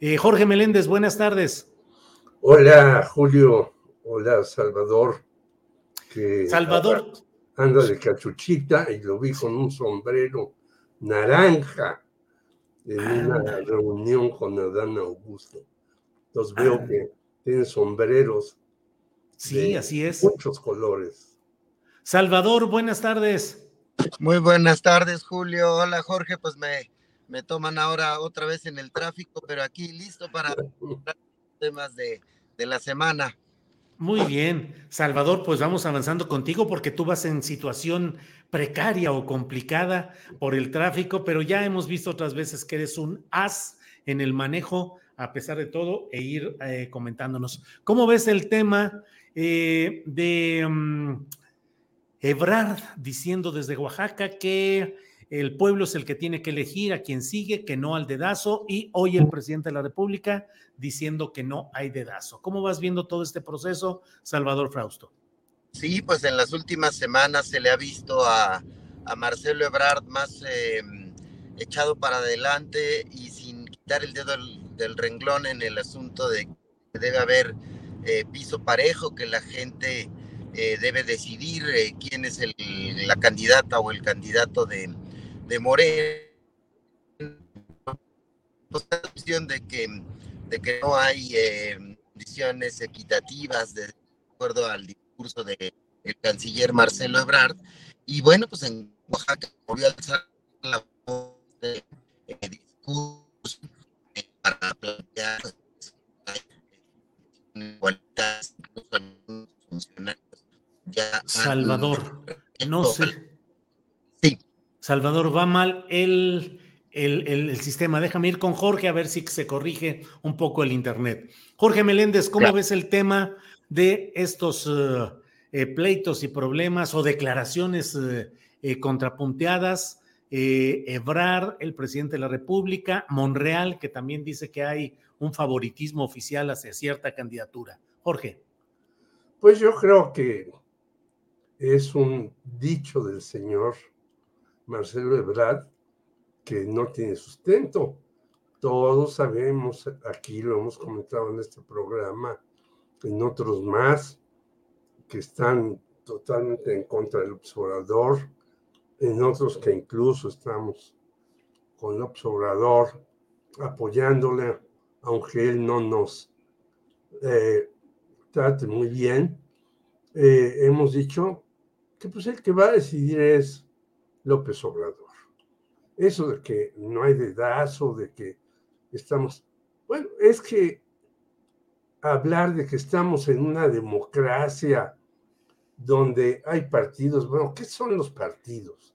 Eh, Jorge Meléndez, buenas tardes. Hola, Julio. Hola, Salvador. Que Salvador. Anda de cachuchita y lo vi con un sombrero naranja en una Ándale. reunión con Adán Augusto. Entonces veo Ah. que tiene sombreros Sí, de así es. muchos colores. Salvador, buenas tardes. Muy buenas tardes, Julio. Hola, Jorge. Pues me, me toman ahora otra vez en el tráfico, pero aquí listo para temas de, de la semana. Muy bien. Salvador, pues vamos avanzando contigo porque tú vas en situación precaria o complicada por el tráfico, pero ya hemos visto otras veces que eres un as en el manejo, a pesar de todo, e ir eh, comentándonos. ¿Cómo ves el tema eh, de mm, Ebrard diciendo desde Oaxaca que el pueblo es el que tiene que elegir a quien sigue, que no al dedazo, y hoy el presidente de la República diciendo que no hay dedazo. ¿Cómo vas viendo todo este proceso, Salvador Frausto? Sí, pues en las últimas semanas se le ha visto a, Marcelo Ebrard más eh, echado para adelante y sin quitar el dedo del, del renglón en el asunto de que debe haber eh, piso parejo, que la gente eh, debe decidir eh, quién es el, la candidata o el candidato de, de Morena. Pues, la cuestión de que, de que no hay eh, condiciones equitativas de acuerdo al discurso del canciller Marcelo Ebrard. Y bueno, pues en Oaxaca volvió a alzar la voz de eh, discurso eh, para plantear incluso algunos funcionarios ya Salvador, no sé. Salvador, va mal el, el, el- el sistema. Déjame ir con Jorge a ver si se corrige un poco el Internet. Jorge Meléndez, ¿cómo Claro. ves el tema de estos eh, eh, pleitos y problemas o declaraciones eh, eh, contrapunteadas? Eh, Ebrard, el presidente de la República, Monreal, que también dice que hay un favoritismo oficial hacia cierta candidatura. Jorge. Pues yo creo que es un dicho del señor Marcelo Ebrard que no tiene sustento. Todos sabemos, aquí lo hemos comentado en este programa, en otros más, que están totalmente en contra del observador, en otros que incluso estamos con el observador apoyándole, aunque él no nos eh, trate muy bien. Eh, hemos dicho que pues el que va a decidir es López Obrador. Eso de que no hay dedazo, de que estamos, bueno, es que hablar de que estamos en una democracia donde hay partidos, bueno, ¿qué son los partidos?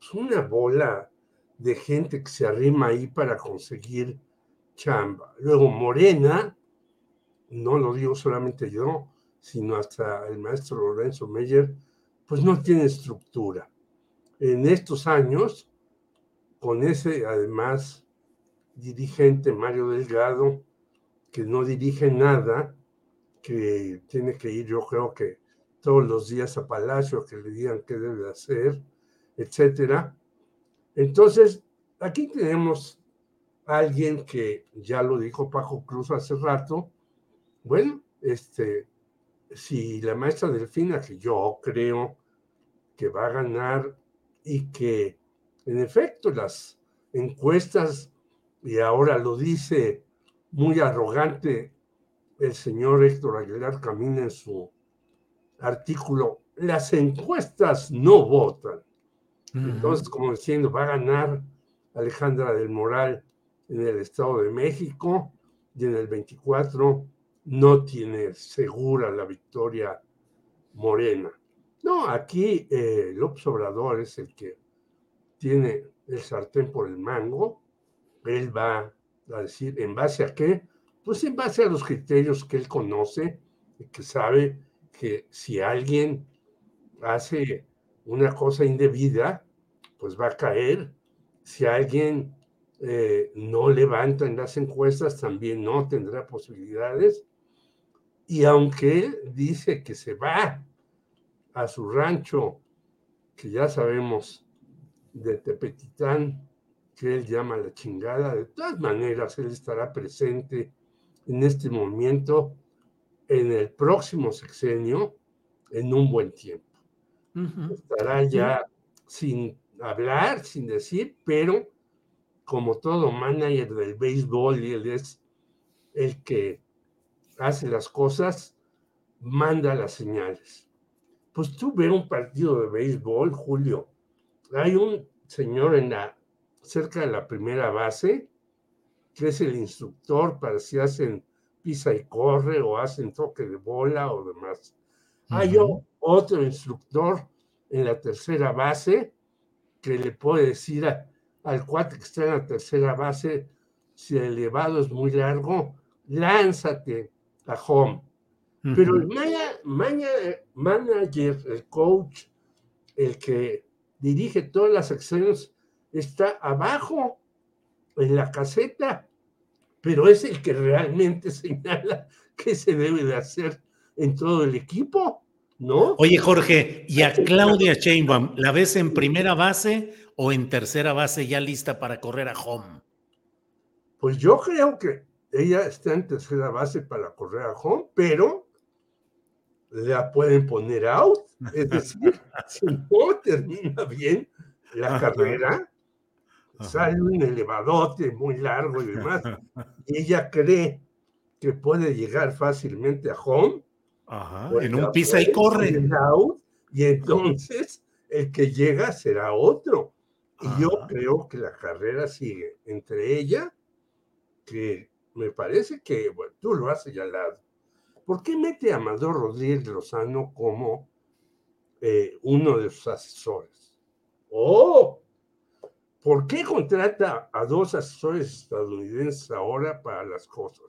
Es una bola de gente que se arrima ahí para conseguir chamba. Luego Morena, no lo digo solamente yo, sino hasta el maestro Lorenzo Meyer, pues no tiene estructura. En estos años, con ese además dirigente Mario Delgado, que no dirige nada, que tiene que ir, yo creo que todos los días a Palacio, que le digan qué debe hacer, etcétera. Entonces, aquí tenemos alguien que ya lo dijo Paco Cruz hace rato, bueno, este, si la maestra Delfina, que yo creo que va a ganar y que en efecto las encuestas, y ahora lo dice muy arrogante el señor Héctor Aguilar Camina en su artículo, las encuestas no votan. Entonces, como diciendo, va a ganar Alejandra del Moral en el Estado de México y en el 24 no tiene segura la victoria morena. No, aquí eh, López Obrador es el que tiene el sartén por el mango. Él va a decir, ¿en base a qué? Pues en base a los criterios que él conoce y que sabe que si alguien hace una cosa indebida, pues va a caer. Si alguien eh, no levanta en las encuestas, también no tendrá posibilidades. Y aunque él dice que se va a su rancho, que ya sabemos de Tepetitán, que él llama la chingada, de todas maneras él estará presente en este momento, en el próximo sexenio, en un buen tiempo. Estará ya sin hablar, sin decir, pero como todo manager del béisbol, y él es el que hace las cosas, manda las señales. Pues tú ves un partido de béisbol, Julio, hay un señor en la, cerca de la primera base, que es el instructor para si hacen pisa y corre o hacen toque de bola o demás. Hay otro instructor en la tercera base que le puede decir al cuate que está en la tercera base, si el elevado es muy largo, lánzate a home. Pero el manager, el coach, el que dirige todas las acciones, está abajo en la caseta, pero es el que realmente señala qué se debe de hacer en todo el equipo, ¿no? Oye, Jorge, ¿y a Claudia Sheinbaum la ves en primera base o en tercera base ya lista para correr a home? Pues yo creo que ella está en tercera base para correr a home, pero la pueden poner out. Es decir, si no termina bien la carrera, sale un elevadote muy largo y demás, y ella cree que puede llegar fácilmente a home. Pues en un pisa y corre. y entonces el que llega será otro. Y yo creo que la carrera sigue entre ella, que me parece que, bueno, tú lo has señalado. ¿Por qué mete a Amador Rodríguez Lozano como eh, uno de sus asesores? ¡Oh! ¿Por qué contrata a dos asesores estadounidenses ahora para las cosas?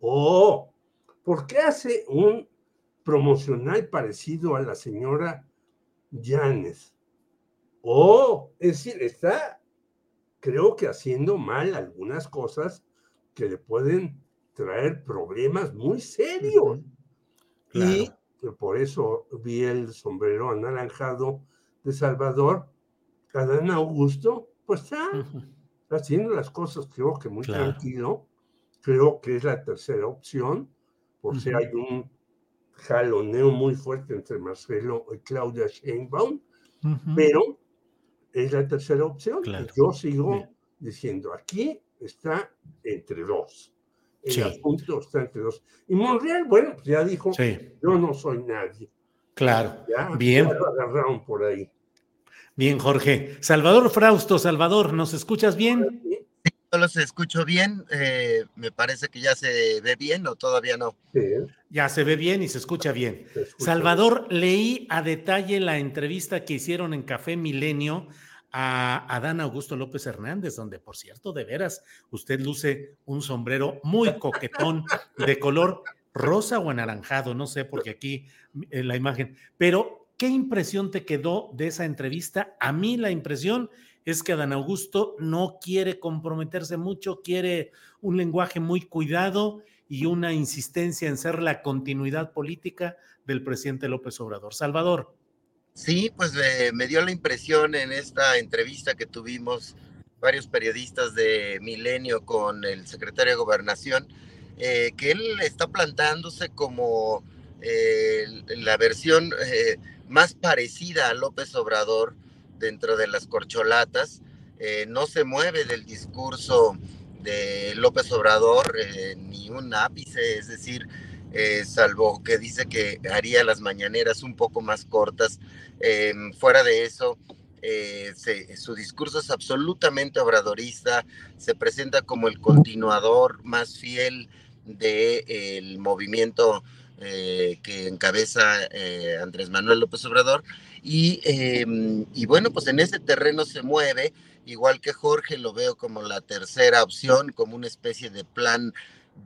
¡Oh! ¿Por qué hace un promocional parecido a la señora Yanes? ¡Oh! Es decir, está, creo que haciendo mal algunas cosas que le pueden traer problemas muy serios. Y por eso vi el sombrero anaranjado de Salvador. Adán Augusto, pues está haciendo las cosas, creo que muy tranquilo. Creo que es la tercera opción, por si hay un jaloneo muy fuerte entre Marcelo y Claudia Sheinbaum, pero es la tercera opción. Y yo sigo diciendo, aquí está entre dos. Entre dos. Y Monreal, bueno, pues ya dijo, yo no soy nadie. Claro, bien. lo agarraron por ahí. Bien, Jorge. Salvador Frausto, Salvador, ¿nos escuchas bien? Yo los escucho bien. Eh, me parece que ya se ve bien o todavía no. Ya se ve bien y se escucha bien. Salvador, leí a detalle la entrevista que hicieron en Café Milenio a Adán Augusto López Hernández, donde por cierto, de veras, usted luce un sombrero muy coquetón de color rosa o anaranjado, no sé, porque aquí en la imagen, pero ¿qué impresión te quedó de esa entrevista? A mí la impresión es que Adán Augusto no quiere comprometerse mucho, quiere un lenguaje muy cuidado y una insistencia en ser la continuidad política del presidente López Obrador. Salvador. Sí, pues me dio la impresión en esta entrevista que tuvimos varios periodistas de Milenio con el secretario de Gobernación, eh, que él está plantándose como eh, la versión eh, más parecida a López Obrador dentro de las corcholatas, no se mueve del discurso de López Obrador ni un ápice, es decir, salvo que dice que haría las mañaneras un poco más cortas. fuera de eso, eh, su discurso es absolutamente obradorista, se presenta como el continuador más fiel del movimiento eh, que encabeza eh, Andrés Manuel López Obrador. Y, bueno, pues en ese terreno se mueve, igual que Jorge, lo veo como la tercera opción, como una especie de plan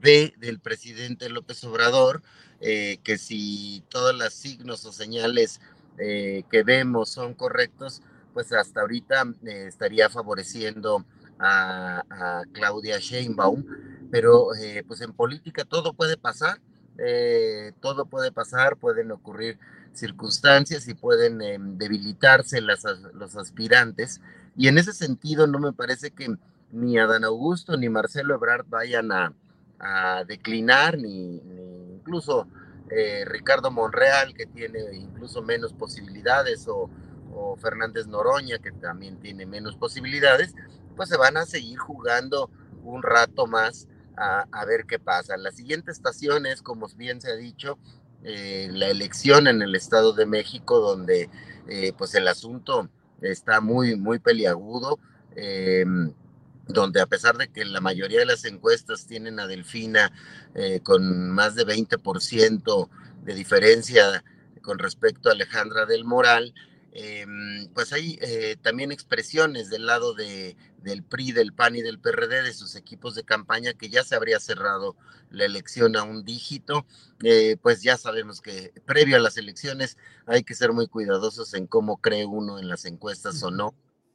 B del presidente López Obrador, que si todos los signos o señales que vemos son correctos, pues hasta ahorita eh, estaría favoreciendo a, Claudia Sheinbaum, pero eh, pues en política todo puede pasar, eh, todo puede pasar, pueden ocurrir circunstancias y pueden debilitarse las, los aspirantes, y en ese sentido no me parece que ni Adán Augusto ni Marcelo Ebrard vayan a, declinar, ni, ni incluso Ricardo Monreal, que tiene incluso menos posibilidades, o Fernández Noroña, que también tiene menos posibilidades, pues se van a seguir jugando un rato más a, ver qué pasa. La siguiente estación es, como bien se ha dicho, eh, la elección en el Estado de México, donde eh, pues el asunto está muy, muy peliagudo, em, donde a pesar de que la mayoría de las encuestas tienen a Delfina eh, con más de 20% de diferencia con respecto a Alejandra del Moral, Em, pues hay eh, también expresiones del lado de, del PRI, del PAN y del PRD, de sus equipos de campaña, que ya se habría cerrado la elección a un dígito. Eh, pues ya sabemos que previo a las elecciones hay que ser muy cuidadosos en cómo cree uno en las encuestas o no.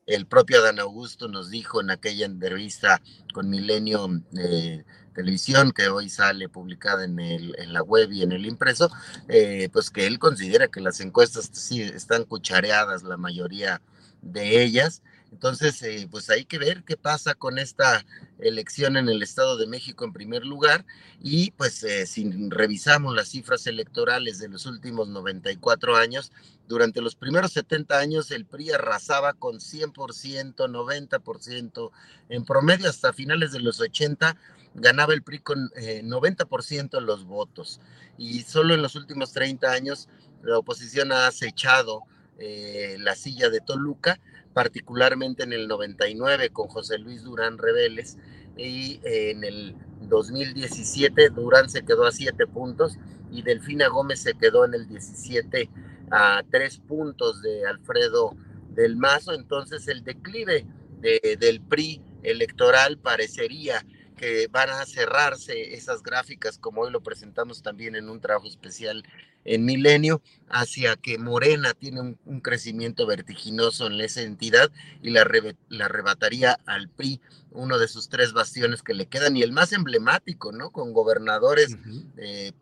El propio Adán Augusto nos dijo en aquella entrevista con Milenio eh, televisión que hoy sale publicada en, el, en la web y en el impreso, eh, pues que él considera que las encuestas sí están cuchareadas, la mayoría de ellas. Entonces, eh, pues hay que ver qué pasa con esta elección en el Estado de México en primer lugar y pues eh, si revisamos las cifras electorales de los últimos 94 años, durante los primeros 70 años el PRI arrasaba con 100%, 90%, en promedio hasta finales de los 80 ganaba el PRI con 90% de los votos. Y solo en los últimos 30 años la oposición ha acechado eh, la silla de Toluca, particularmente en el 99 con José Luis Durán Reveles y eh, en el 2017 Durán se quedó a 7 puntos y Delfina Gómez se quedó en el 17 a 3 puntos de Alfredo del Mazo, entonces el declive del PRI electoral parecería que van a cerrarse esas gráficas, como hoy lo presentamos también en un trabajo especial en Milenio, hacia que Morena tiene un, crecimiento vertiginoso en esa entidad y la, arrebataría al PRI, uno de sus tres bastiones que le quedan y el más emblemático, ¿no? Con gobernadores uh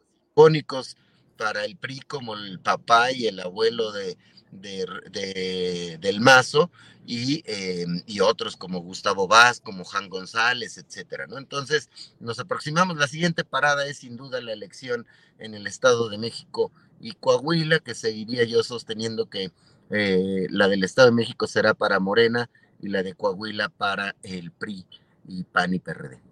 para el PRI como el papá y el abuelo de, del Mazo y, em, y, otros como Gustavo Vaz, como Juan González, etcétera, ¿no? Entonces, nos aproximamos. La siguiente parada es sin duda la elección en el Estado de México y Coahuila, que seguiría yo sosteniendo que eh, la del Estado de México será para Morena y la de Coahuila para el PRI y PAN y PRD.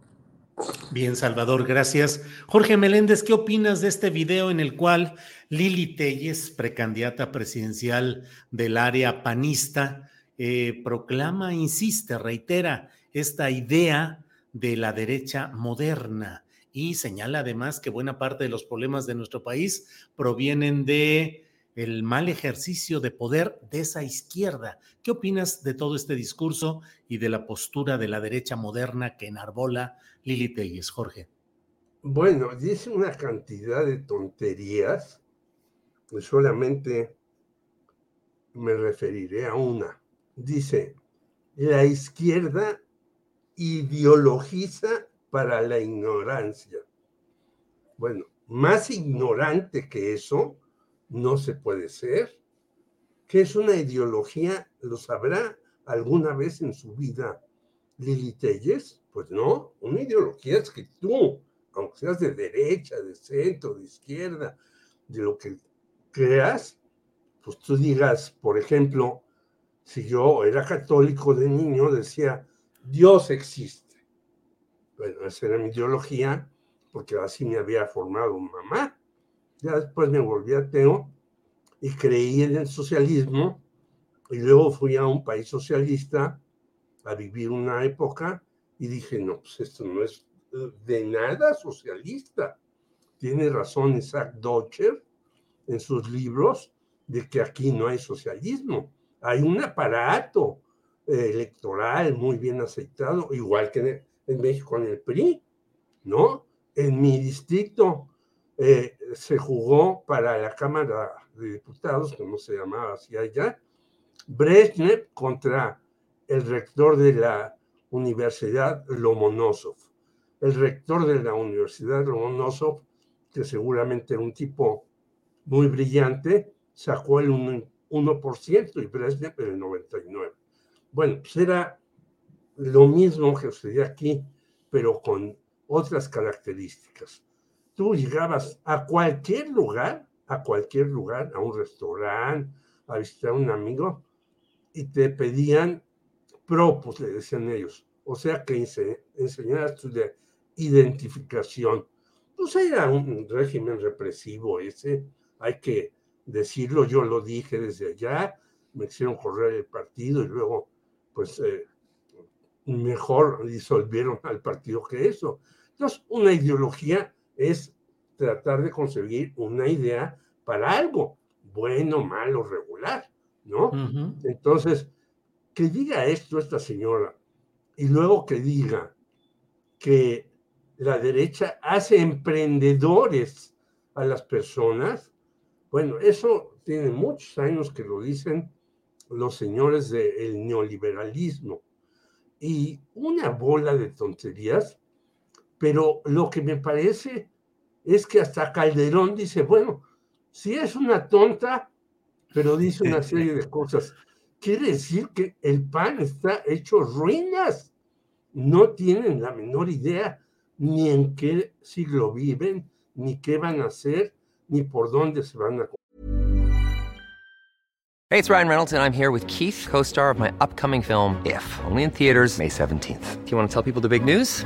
Bien, Salvador, gracias. Jorge Meléndez, ¿qué opinas de este video en el cual Lili Telles, precandidata presidencial del área panista, eh, proclama, insiste, reitera esta idea de la derecha moderna y señala además que buena parte de los problemas de nuestro país provienen de el mal ejercicio de poder de esa izquierda. ¿Qué opinas de todo este discurso y de la postura de la derecha moderna que enarbola Lili Telles, Jorge? Bueno, dice una cantidad de tonterías, solamente me referiré a una. Dice, la izquierda ideologiza para la ignorancia. Bueno, más ignorante que eso, no se puede ser. ¿Qué es una ideología? Lo sabrá alguna vez en su vida Lili Telles? Pues no, una ideología es que tú, aunque seas de derecha, de centro, de izquierda, de lo que creas, pues tú digas, por ejemplo, si yo era católico de niño, decía, Dios existe. Bueno, esa era mi ideología, porque así me había formado mamá. Ya después me volví ateo y creí en el socialismo, y luego fui a un país socialista a vivir una época y dije, no, pues esto no es eh, de nada socialista. Tiene razón Isaac Dodger en sus libros de que aquí no hay socialismo. Hay un aparato electoral muy bien aceitado, igual que en, México en el PRI, ¿no? En mi distrito eh, se jugó para la Cámara de Diputados, como se llamaba así allá, Brezhnev contra el rector de la Universidad Lomonosov. El rector de la Universidad Lomonosov, que seguramente era un tipo muy brillante, sacó el 1%, y Brezhnev el 99%. Bueno, pues era lo mismo que sucedía aquí, pero con otras características. Tú llegabas a cualquier lugar, a cualquier lugar, a un restaurante, a visitar a un amigo, y te pedían propos, le decían ellos. O sea que enseñaras tu de identificación. Pues era un régimen represivo ese, hay que decirlo, yo lo dije desde allá, me hicieron correr el partido y luego, pues, eh, mejor disolvieron al partido que eso. Entonces, una ideología es tratar de conseguir una idea para algo, bueno, malo, regular, ¿no? Entonces, que diga esto esta señora y luego que diga que la derecha hace emprendedores a las personas, bueno, eso tiene muchos años que lo dicen los señores del neoliberalismo. Y una bola de tonterías, pero lo que me parece es que hasta Calderón dice, bueno, si es una tonta, pero dice una serie de cosas quiere decir que el PAN está hecho ruinas. No tienen la menor idea ni en qué siglo viven, ni qué van a hacer, ni por dónde se van a. Hey, it's Ryan Reynolds, and I'm here with Keith, co star of my upcoming film, If, only in theaters, May 17th. Do you want to tell people the big news?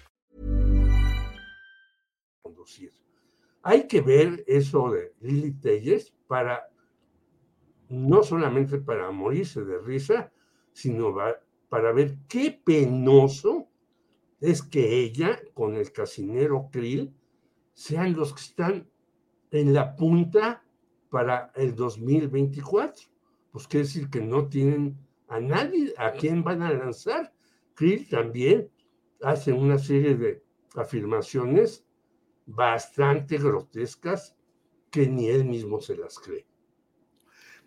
Hay que ver eso de Lili Telles para, no solamente para morirse de risa, sino para ver qué penoso es que ella, con el casinero Krill, sean los que están en la punta para el 2024. Pues quiere decir que no tienen a nadie a quien van a lanzar. Krill también hace una serie de afirmaciones bastante grotescas que ni él mismo se las cree.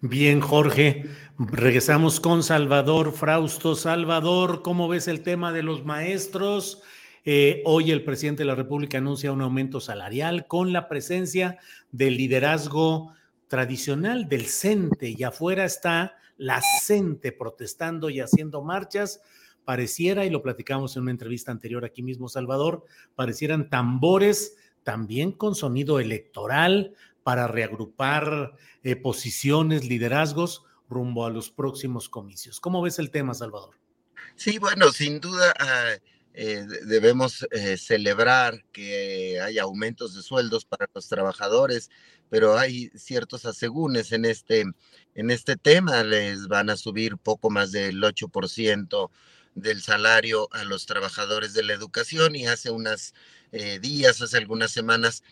Bien, Jorge, regresamos con Salvador Frausto. Salvador, ¿cómo ves el tema de los maestros? Eh, hoy el presidente de la República anuncia un aumento salarial con la presencia del liderazgo tradicional del CENTE y afuera está la CENTE protestando y haciendo marchas. Pareciera, y lo platicamos en una entrevista anterior aquí mismo, Salvador, parecieran tambores también con sonido electoral para reagrupar eh, posiciones, liderazgos rumbo a los próximos comicios. ¿Cómo ves el tema, Salvador? Sí, bueno, sin duda, ah, eh, debemos eh, celebrar que hay aumentos de sueldos para los trabajadores, pero hay ciertos asegúnes en este, en este tema. Les van a subir poco más del 8% del salario a los trabajadores de la educación y hace unos eh, días, hace algunas semanas,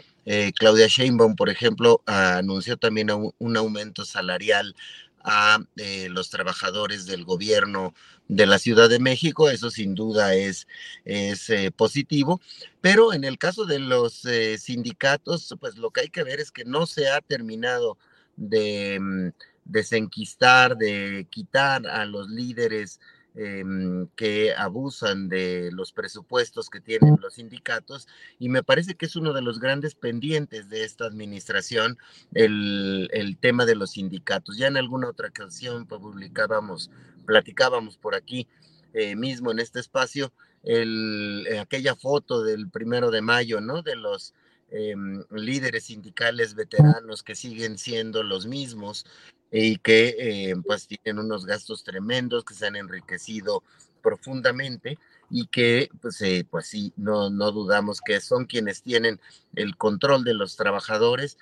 Claudia Sheinbaum, por ejemplo, anunció también un aumento salarial a eh, los trabajadores del gobierno de la Ciudad de México. Eso sin duda es, es eh, positivo. Pero en el caso de los eh, sindicatos, pues lo que hay que ver es que no se ha terminado de mm, desenquistar, de quitar a los líderes Em, que abusan de los presupuestos que tienen los sindicatos y me parece que es uno de los grandes pendientes de esta administración el, el tema de los sindicatos. Ya en alguna otra ocasión publicábamos, platicábamos por aquí eh, mismo en este espacio el, eh, aquella foto del primero de mayo, ¿no? De los em, líderes sindicales veteranos que siguen siendo los mismos y que eh, pues tienen unos gastos tremendos, que se han enriquecido profundamente y que pues, eh, pues sí, no, no dudamos que son quienes tienen el control de los trabajadores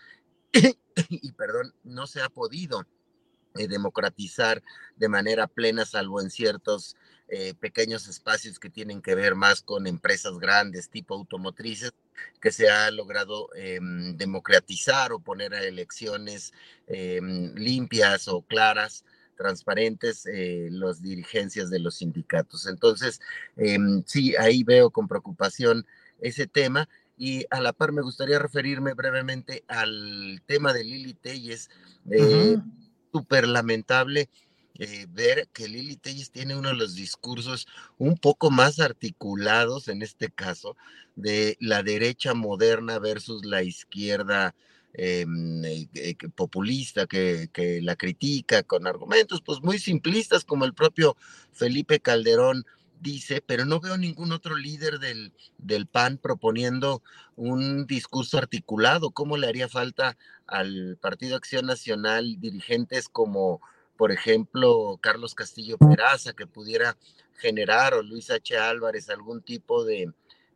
y perdón, no se ha podido eh, democratizar de manera plena, salvo en ciertos eh, pequeños espacios que tienen que ver más con empresas grandes tipo automotrices, que se ha logrado em, democratizar o poner a elecciones em, limpias o claras transparentes eh, las dirigencias de los sindicatos. Entonces, em, sí, ahí veo con preocupación ese tema. Y a la par me gustaría referirme brevemente al tema de Lili Telles. Eh, Súper lamentable eh, ver que Lili Telles tiene uno de los discursos un poco más articulados, en este caso, de la derecha moderna versus la izquierda em, eh, populista que, que, la critica con argumentos pues muy simplistas como el propio Felipe Calderón dice, pero no veo ningún otro líder del, del PAN proponiendo un discurso articulado. ¿Cómo le haría falta al Partido Acción Nacional dirigentes como por ejemplo, Carlos Castillo Peraza, que pudiera generar, o Luis H. Álvarez, algún tipo de,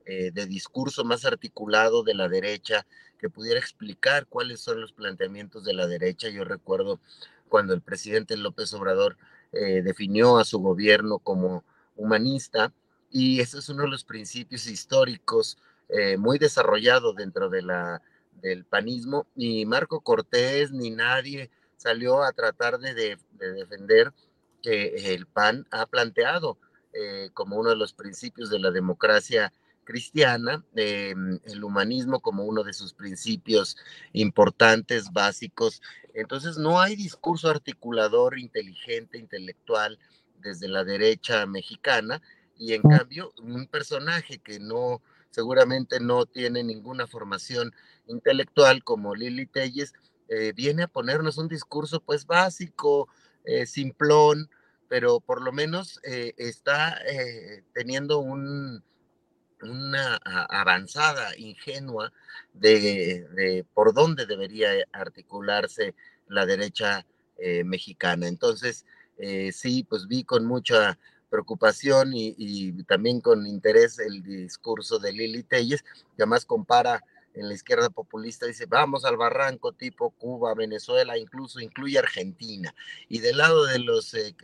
eh, de discurso más articulado de la derecha, que pudiera explicar cuáles son los planteamientos de la derecha. Yo recuerdo cuando el presidente López Obrador eh, definió a su gobierno como humanista, y ese es uno de los principios históricos eh, muy desarrollado dentro de la, del panismo, ni Marco Cortés ni nadie salió a tratar de, defender que el PAN ha planteado eh, como uno de los principios de la democracia cristiana, em, el humanismo como uno de sus principios importantes, básicos. Entonces no hay discurso articulador, inteligente, intelectual desde la derecha mexicana y en cambio un personaje que no seguramente no tiene ninguna formación intelectual como Lili Telles, eh, viene a ponernos un discurso pues básico, eh, simplón, pero por lo menos eh, está teniendo un, una avanzada ingenua de, por dónde debería articularse la derecha mexicana. Entonces, sí, pues vi con mucha preocupación y, también con interés el discurso de Lili Telles, que además compara en la izquierda populista dice, vamos al barranco tipo Cuba, Venezuela, incluso incluye Argentina. Y del lado de los eh,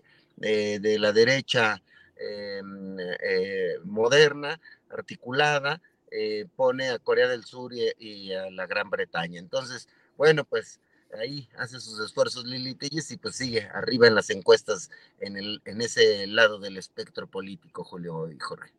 eh, de la derecha em, eh, moderna, articulada, pone a Corea del Sur y, a la Gran Bretaña. Entonces, bueno, pues ahí hace sus esfuerzos Lili Telles y pues sigue arriba en las encuestas en, el, en ese lado del espectro político, Julio y Jorge.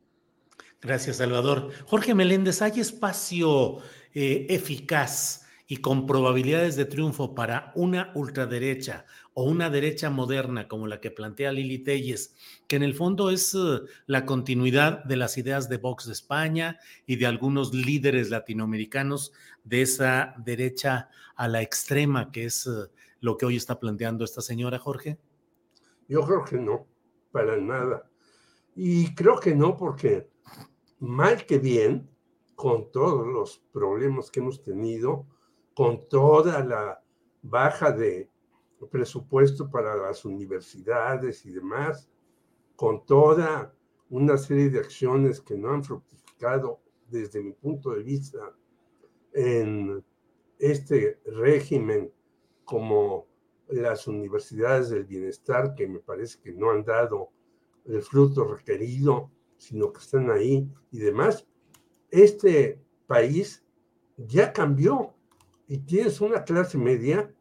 Gracias, Salvador. Jorge Meléndez, ¿hay espacio eh, eficaz y con probabilidades de triunfo para una ultraderecha o una derecha moderna como la que plantea Lili Telles, que en el fondo es eh, la continuidad de las ideas de Vox de España y de algunos líderes latinoamericanos de esa derecha a la extrema, que es eh, lo que hoy está planteando esta señora, Jorge? Yo creo que no, para nada. Y creo que no porque mal que bien, con todos los problemas que hemos tenido, con toda la baja de presupuesto para las universidades y demás, con toda una serie de acciones que no han fructificado desde mi punto de vista en este régimen como las universidades del bienestar que me parece que no han dado el fruto requerido, sino que están ahí y demás, este país ya cambió y tienes una clase media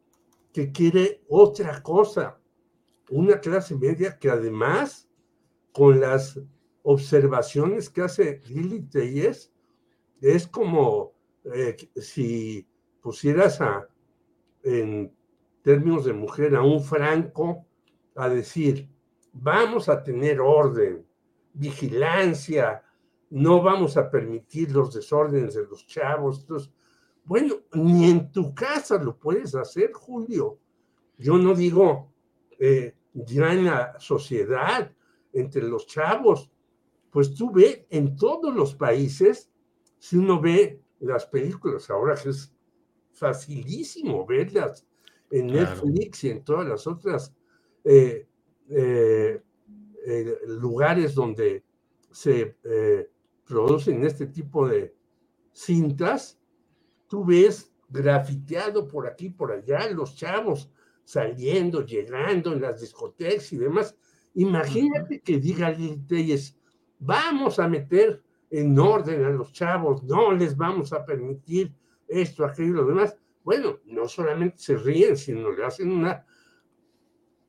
que quiere otra cosa, una clase media que además con las observaciones que hace Lili Telles, es como eh, si pusieras a, en términos de mujer a un franco a decir, vamos a tener orden, vigilancia, no vamos a permitir los desórdenes de los chavos. Entonces, bueno, ni en tu casa lo puedes hacer, Julio. Yo no digo eh, ya en la sociedad, entre los chavos, pues tú ves en todos los países, si uno ve las películas, ahora que es facilísimo verlas en Netflix y en todas las otras eh, eh, lugares donde se producen este tipo de cintas, tú ves grafiteado por aquí, por allá, los chavos saliendo, llegando en las discotecas y demás. Imagínate que diga Lili Telles, vamos a meter en orden a los chavos, no les vamos a permitir esto, aquello y lo demás. Bueno, no solamente se ríen, sino le hacen una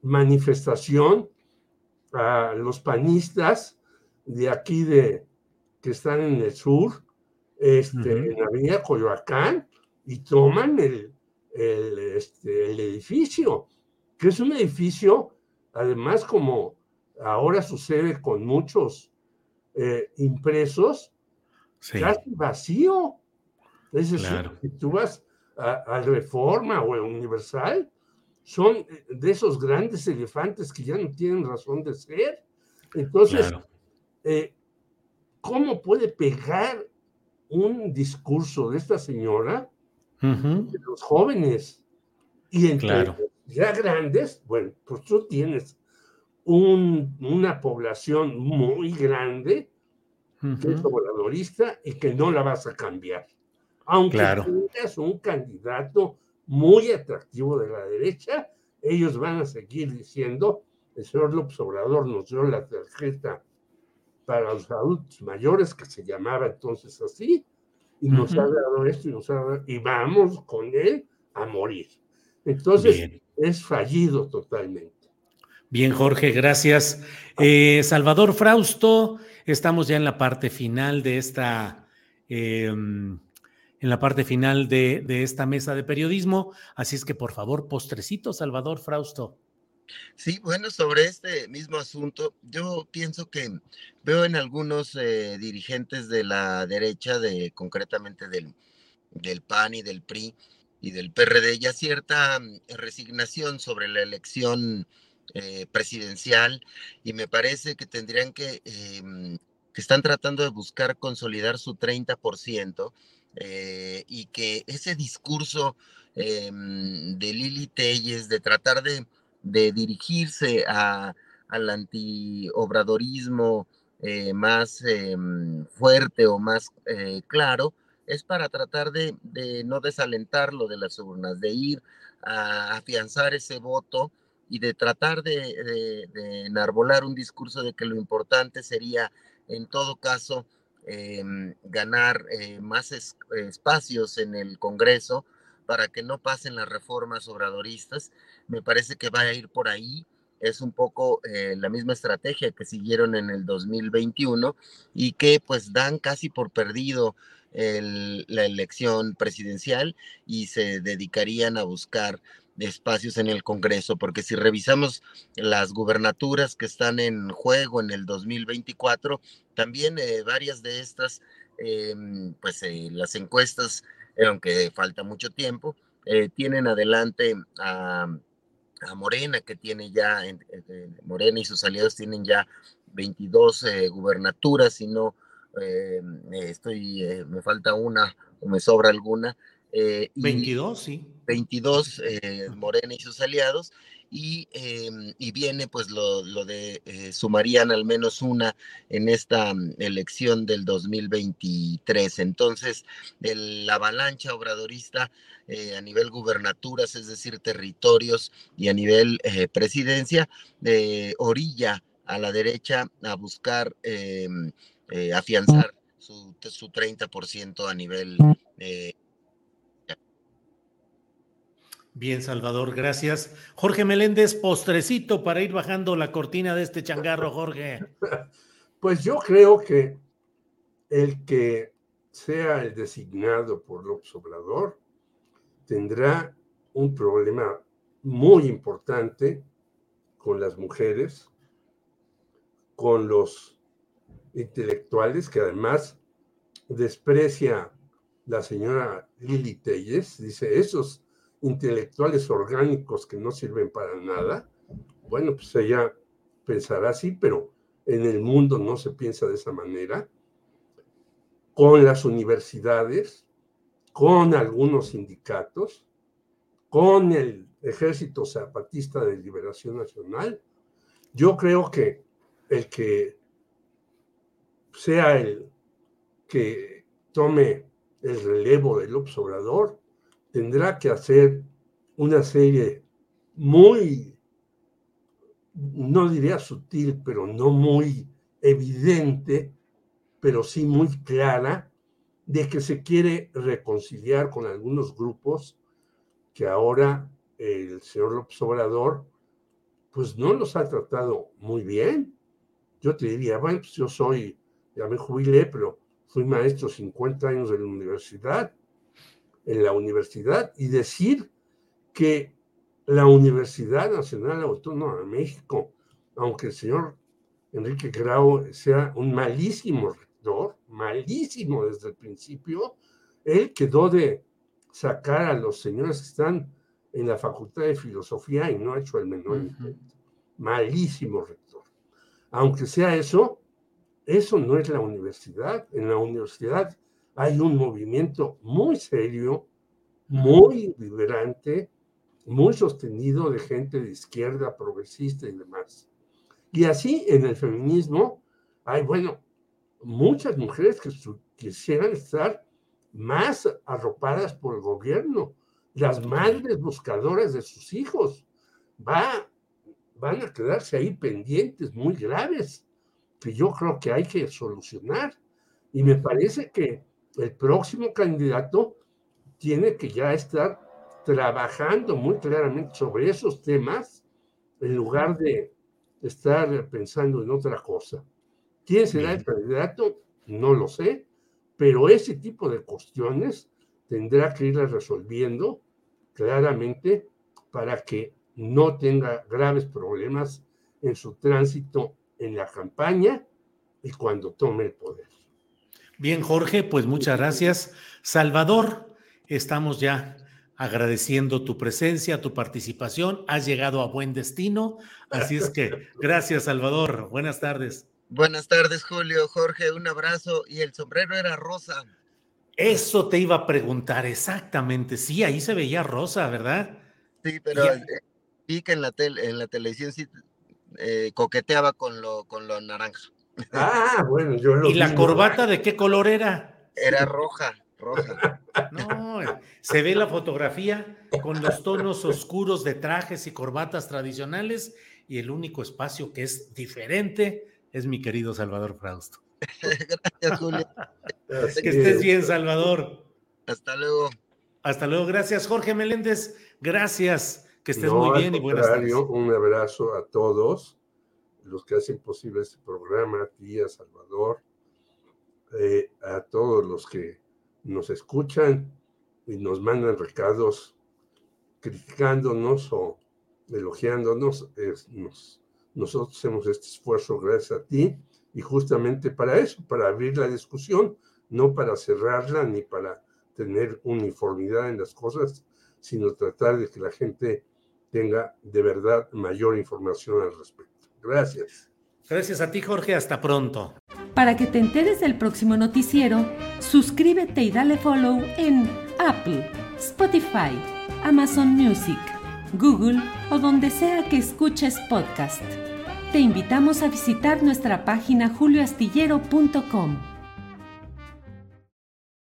manifestación a los panistas de aquí de que están en el sur, este, en la avenida Coyoacán, y toman el, el, este, el edificio, que es un edificio, además como ahora sucede con muchos eh, impresos, casi vacío. Es decir, si tú vas a, Reforma o a Universal, son de esos grandes elefantes que ya no tienen razón de ser. Entonces, eh, ¿cómo puede pegar un discurso de esta señora de los jóvenes? Y entre ya grandes, bueno, pues tú tienes una población muy grande que es obradorista y que no la vas a cambiar. Aunque tengas un candidato muy atractivo de la derecha, ellos van a seguir diciendo, el señor López Obrador nos dio la tarjeta para los adultos mayores, que se llamaba entonces así, y nos ha dado esto y nos ha dado, y vamos con él a morir. Entonces, es fallido totalmente. Bien, Jorge, gracias. Eh, Salvador Frausto, estamos ya en la parte final de esta, em, en la parte final de, esta mesa de periodismo. Así es que, por favor, postrecito, Salvador Frausto. Sí, bueno, sobre este mismo asunto, yo pienso que veo en algunos eh, dirigentes de la derecha, de concretamente del, del PAN y del PRI y del PRD, ya cierta mm, resignación sobre la elección eh, presidencial y me parece que tendrían que, em, que están tratando de buscar consolidar su 30% eh, y que ese discurso em, de Lili Telles de tratar de, de dirigirse a, al antiobradorismo eh, más em, fuerte o más claro, es para tratar de, de, no desalentarlo de las urnas, de ir a afianzar ese voto y de tratar de, enarbolar un discurso de que lo importante sería, en todo caso, em, ganar eh, más espacios en el Congreso para que no pasen las reformas obradoristas. Me parece que va a ir por ahí. Es un poco eh, la misma estrategia que siguieron en el 2021 y que pues dan casi por perdido la elección presidencial y se dedicarían a buscar espacios en el Congreso, porque si revisamos las gubernaturas que están en juego en el 2024, también eh, varias de estas, em, pues eh, las encuestas, aunque falta mucho tiempo, tienen adelante a, a, Morena, que tiene ya, Morena y sus aliados tienen ya 22 gubernaturas, y no estoy, me falta una o me sobra alguna, 22, eh, sí. 22, eh, Morena y sus aliados, y, em, y viene pues lo, lo de eh, sumarían al menos una en esta mm, elección del 2023. Entonces, la avalancha obradorista eh, a nivel gubernaturas, es decir, territorios y a nivel eh, presidencia, orilla a la derecha a buscar em, afianzar su, su 30% a nivel Bien, Salvador, gracias. Jorge Meléndez, postrecito para ir bajando la cortina de este changarro, Jorge. Pues yo creo que el que sea el designado por López Obrador tendrá un problema muy importante con las mujeres, con los intelectuales, que además desprecia la señora Lili Telles, dice, esos intelectuales orgánicos que no sirven para nada, bueno, pues ella pensará así, pero en el mundo no se piensa de esa manera. Con las universidades, con algunos sindicatos, con el Ejército Zapatista de Liberación Nacional, yo creo que el que sea el que tome el relevo del observador tendrá que hacer una serie muy, no diría sutil, pero no muy evidente, pero sí muy clara, de que se quiere reconciliar con algunos grupos que ahora el señor López Obrador, pues no los ha tratado muy bien. Yo te diría, bueno, pues yo soy, ya me jubilé, pero fui maestro 50 años de la universidad en la universidad y decir que la Universidad Nacional Autónoma de México, aunque el señor Enrique Grau sea un malísimo rector, malísimo desde el principio, él quedó de sacar a los señores que están en la Facultad de Filosofía y no ha hecho el menor intento. Malísimo rector. Aunque sea eso, eso no es la universidad. En la universidad hay un movimiento muy serio, muy vibrante, muy sostenido de gente de izquierda, progresista y demás. Y así en el feminismo hay, bueno, muchas mujeres que quisieran estar más arropadas por el gobierno, las madres buscadoras de sus hijos, va, van a quedarse ahí pendientes muy graves que yo creo que hay que solucionar. Y me parece que el próximo candidato tiene que ya estar trabajando muy claramente sobre esos temas en lugar de estar pensando en otra cosa. ¿Quién será el candidato? No lo sé, pero ese tipo de cuestiones tendrá que irlas resolviendo claramente para que no tenga graves problemas en su tránsito en la campaña y cuando tome el poder. Bien, Jorge, pues muchas gracias. Salvador, estamos ya agradeciendo tu presencia, tu participación. Has llegado a buen destino. Así es que gracias, Salvador. Buenas tardes. Buenas tardes, Julio. Jorge, un abrazo. Y el sombrero era rosa. Eso te iba a preguntar exactamente. Sí, ahí se veía rosa, ¿verdad? Sí, pero eh, vi que en la, en la televisión sí eh, coqueteaba con lo, con lo naranja. Ah, bueno, yo lo ¿Y la corbata de qué color era? Era roja, roja. No, se ve la fotografía con los tonos oscuros de trajes y corbatas tradicionales y el único espacio que es diferente es mi querido Salvador Frausto. Gracias, Julio. que estés bien, Salvador. Hasta luego. Hasta luego, gracias, Jorge Meléndez. Gracias, que estés muy bien y buenas tardes. Un abrazo a todos los que hacen posible este programa, a ti, a Salvador, eh, a todos los que nos escuchan y nos mandan recados criticándonos o elogiándonos. nosotros hacemos este esfuerzo gracias a ti y justamente para eso, para abrir la discusión, no para cerrarla ni para tener uniformidad en las cosas, sino tratar de que la gente tenga de verdad mayor información al respecto. Gracias. Gracias a ti, Jorge. Hasta pronto. Para que te enteres del próximo noticiero, suscríbete y dale follow en Apple, Spotify, Amazon Music, Google o donde sea que escuches podcast. Te invitamos a visitar nuestra página julioastillero.com.